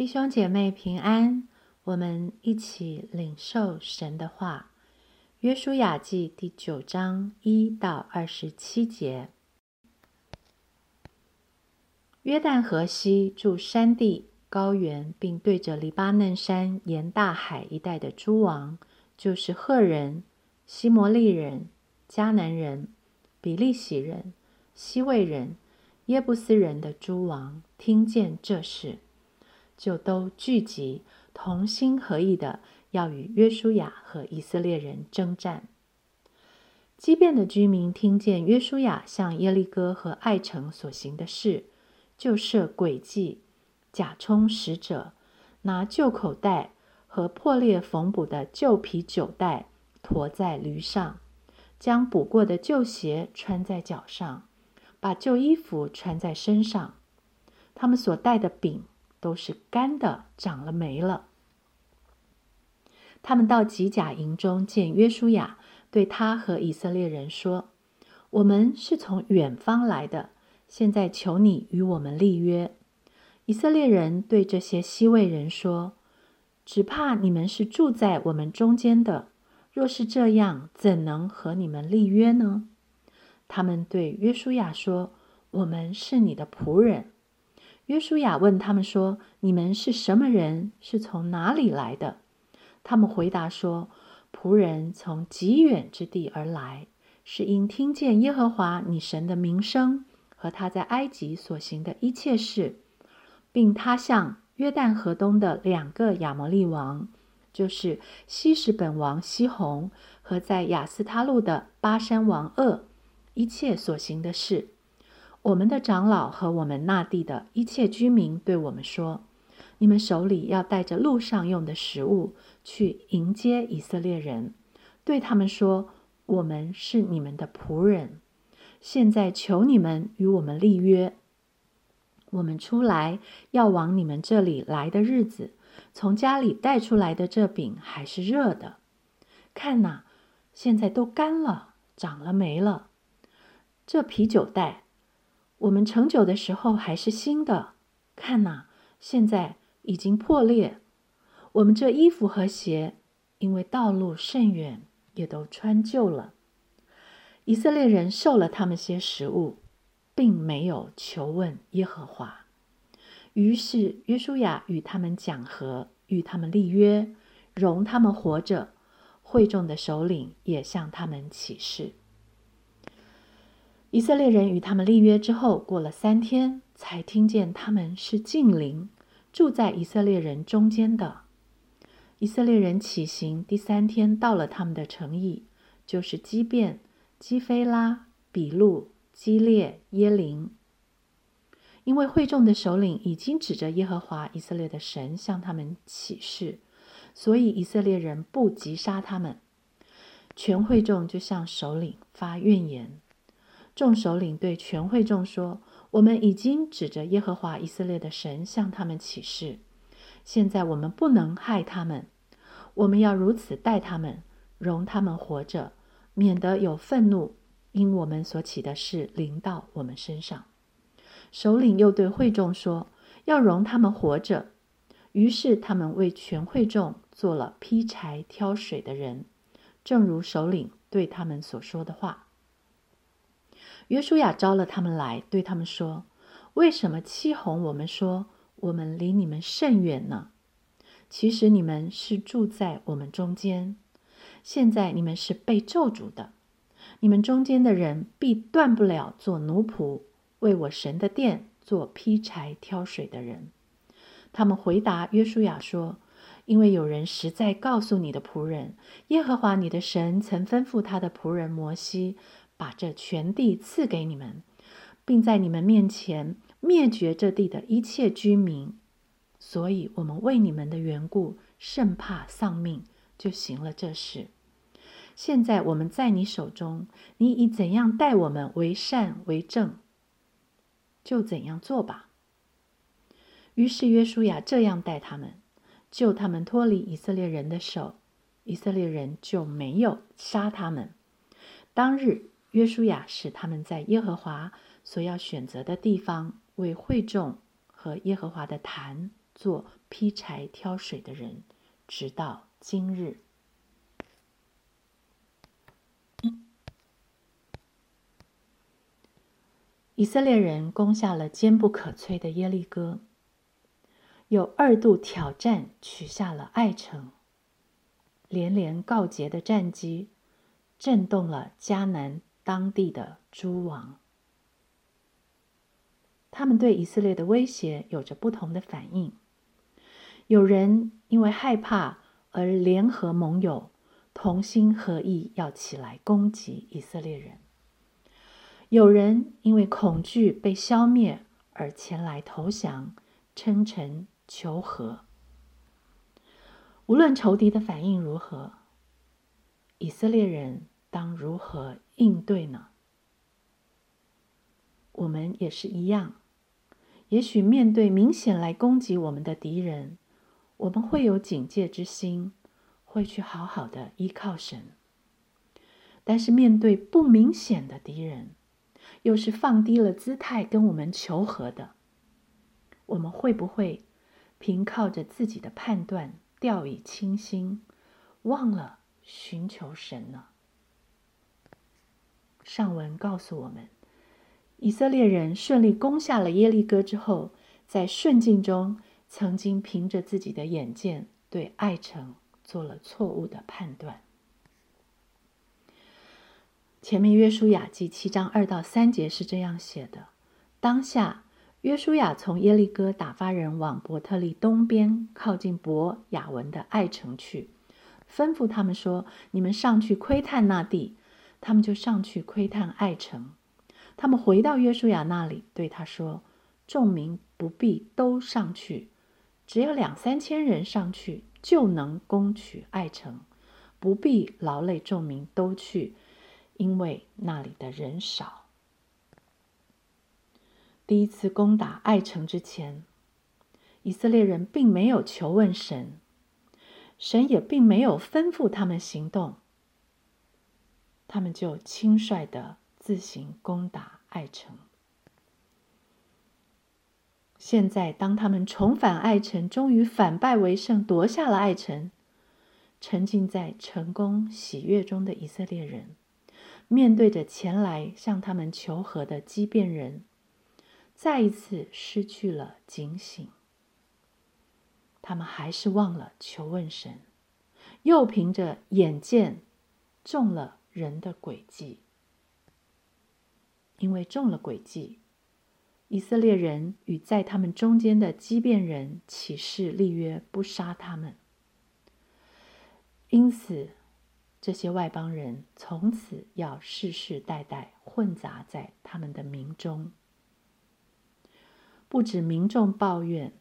弟兄姐妹平安，我们一起领受神的话。约书亚记第九章一到二十七节。约旦河西住山地、高原，并对着黎巴嫩山沿大海一带的诸王，就是赫人、西摩利人、迦南人、比利洗人、西魏人、耶布斯人的诸王，听见这事。就都聚集，同心合意的要与约书亚和以色列人征战。畸变的居民听见约书亚向耶利哥和爱城所行的事，就设诡计，假充使者，拿旧口袋和破裂缝补的旧皮酒袋驮在驴上，将补过的旧鞋穿在脚上，把旧衣服穿在身上。他们所带的饼。都是干的，长了霉了。他们到吉甲营中见约书亚，对他和以色列人说：“我们是从远方来的，现在求你与我们立约。”以色列人对这些西魏人说：“只怕你们是住在我们中间的，若是这样，怎能和你们立约呢？”他们对约书亚说：“我们是你的仆人。”约书亚问他们说：“你们是什么人？是从哪里来的？”他们回答说：“仆人从极远之地而来，是因听见耶和华你神的名声和他在埃及所行的一切事，并他向约旦河东的两个亚摩利王，就是西什本王西宏和在亚斯他路的巴山王鄂一切所行的事。”我们的长老和我们那地的一切居民对我们说：“你们手里要带着路上用的食物去迎接以色列人，对他们说：‘我们是你们的仆人。’现在求你们与我们立约。我们出来要往你们这里来的日子，从家里带出来的这饼还是热的。看呐，现在都干了，长了霉了。这啤酒袋。”我们盛酒的时候还是新的，看呐，现在已经破裂。我们这衣服和鞋，因为道路甚远，也都穿旧了。以色列人受了他们些食物，并没有求问耶和华。于是约书亚与他们讲和，与他们立约，容他们活着。会众的首领也向他们起誓。以色列人与他们立约之后，过了三天，才听见他们是近邻，住在以色列人中间的。以色列人起行第三天，到了他们的城邑，就是基变、基菲拉、比路、基列、耶林。因为会众的首领已经指着耶和华以色列的神向他们起誓，所以以色列人不急杀他们。全会众就向首领发怨言。众首领对全会众说：“我们已经指着耶和华以色列的神向他们起誓，现在我们不能害他们，我们要如此待他们，容他们活着，免得有愤怒因我们所起的事临到我们身上。”首领又对会众说：“要容他们活着。”于是他们为全会众做了劈柴、挑水的人，正如首领对他们所说的话。约书亚招了他们来，对他们说：“为什么欺哄我们说我们离你们甚远呢？其实你们是住在我们中间。现在你们是被咒诅的，你们中间的人必断不了做奴仆，为我神的殿做劈柴挑水的人。”他们回答约书亚说：“因为有人实在告诉你的仆人，耶和华你的神曾吩咐他的仆人摩西。”把这全地赐给你们，并在你们面前灭绝这地的一切居民，所以我们为你们的缘故甚怕丧命，就行了这事。现在我们在你手中，你以怎样待我们为善为正，就怎样做吧。于是约书亚这样待他们，救他们脱离以色列人的手，以色列人就没有杀他们。当日。约书亚使他们在耶和华所要选择的地方为会众和耶和华的坛做劈柴挑水的人，直到今日。以色列人攻下了坚不可摧的耶利哥，又二度挑战取下了爱城。连连告捷的战机，震动了迦南当地的诸王。他们对以色列的威胁有着不同的反应。有人因为害怕而联合盟友，同心合意要起来攻击以色列人。有人因为恐惧被消灭而前来投降，称臣求和。无论仇敌的反应如何，以色列人当如何应对呢？我们也是一样。也许面对明显来攻击我们的敌人，我们会有警戒之心，会去好好的依靠神。但是面对不明显的敌人，又是放低了姿态跟我们求和的，我们会不会凭靠着自己的判断掉以轻心，忘了寻求神呢？上文告诉我们，以色列人顺利攻下了耶利哥之后，在顺境中曾经凭着自己的眼见对爱城做了错误的判断。前面约书亚记七章二到三节是这样写的：当下，约书亚从耶利哥打发人往伯特利东边靠近伯雅文的爱城去，吩咐他们说：“你们上去窥探那地。”他们就上去窥探爱城。他们回到约书亚那里，对他说：“众民不必都上去，只有两三千人上去就能攻取爱城，不必劳累众民都去。”因为那里的人少。第一次攻打爱城之前，以色列人并没有求问神，神也并没有吩咐他们行动，他们就轻率的自行攻打爱城。现在，当他们重返爱城，终于反败为胜，夺下了爱城，沉浸在成功喜悦中的以色列人。面对着前来向他们求和的畸变人，再一次失去了警醒。他们还是忘了求问神，又凭着眼见中了人的诡计。因为中了诡计，以色列人与在他们中间的畸变人起誓立约，不杀他们。因此。这些外邦人从此要世世代代混杂在他们的民中，不止民众抱怨，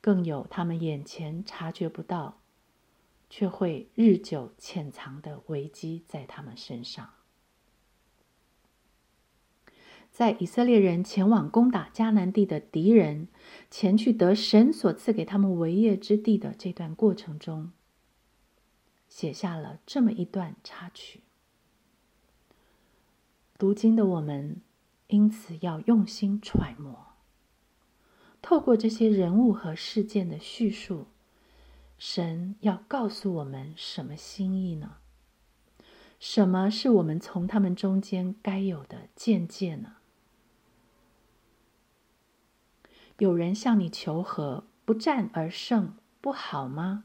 更有他们眼前察觉不到，却会日久潜藏的危机在他们身上。在以色列人前往攻打迦南地的敌人，前去得神所赐给他们为业之地的这段过程中。写下了这么一段插曲。读经的我们，因此要用心揣摩。透过这些人物和事件的叙述，神要告诉我们什么心意呢？什么是我们从他们中间该有的见解呢？有人向你求和，不战而胜，不好吗？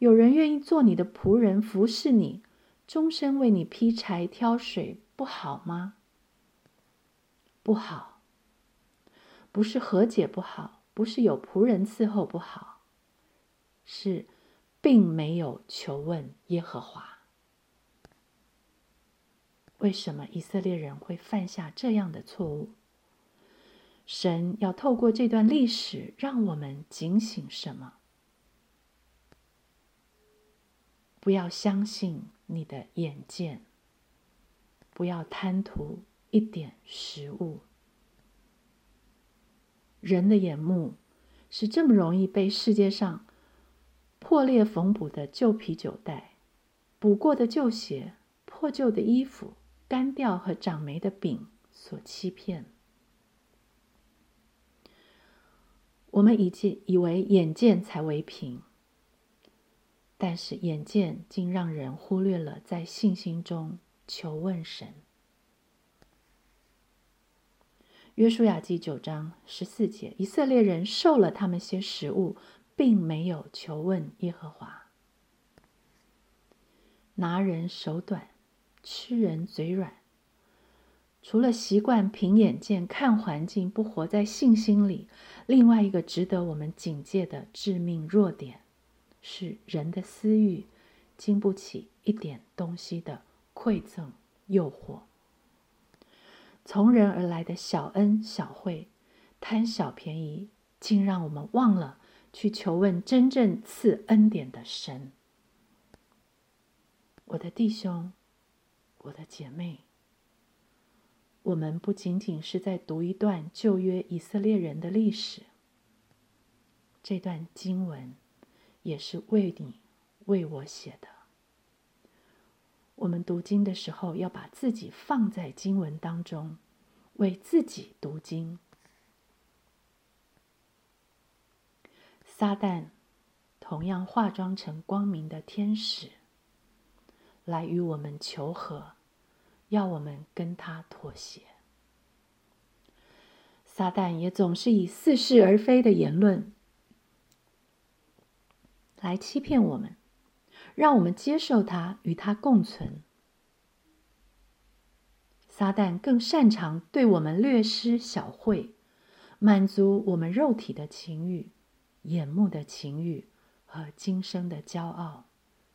有人愿意做你的仆人，服侍你，终身为你劈柴挑水，不好吗？不好，不是和解不好，不是有仆人伺候不好，是并没有求问耶和华。为什么以色列人会犯下这样的错误？神要透过这段历史，让我们警醒什么？不要相信你的眼见，不要贪图一点食物。人的眼目是这么容易被世界上破裂缝补的旧啤酒袋、补过的旧鞋、破旧的衣服、干掉和长霉的饼所欺骗。我们以见以为眼见才为凭，但是眼见竟让人忽略了在信心中求问神。约书亚记九章十四节，以色列人受了他们些食物，并没有求问耶和华。拿人手短，吃人嘴软。除了习惯凭眼见看环境，不活在信心里，另外一个值得我们警戒的致命弱点，是人的私欲经不起一点东西的馈赠诱惑。从人而来的小恩小惠，贪小便宜，竟让我们忘了去求问真正赐恩典的神。我的弟兄，我的姐妹，我们不仅仅是在读一段旧约以色列人的历史，这段经文也是为你、为我写的。我们读经的时候，要把自己放在经文当中，为自己读经。撒旦同样化妆成光明的天使，来与我们求和，要我们跟他妥协。撒旦也总是以似是而非的言论来欺骗我们。让我们接受它，与它共存。撒旦更擅长对我们略施小惠，满足我们肉体的情欲、眼目的情欲和今生的骄傲，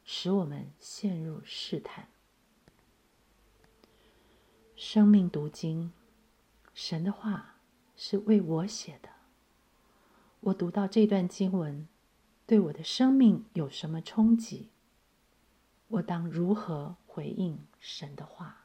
使我们陷入试探。生命读经，神的话是为我写的。我读到这段经文，对我的生命有什么冲击？我当如何回应神的话？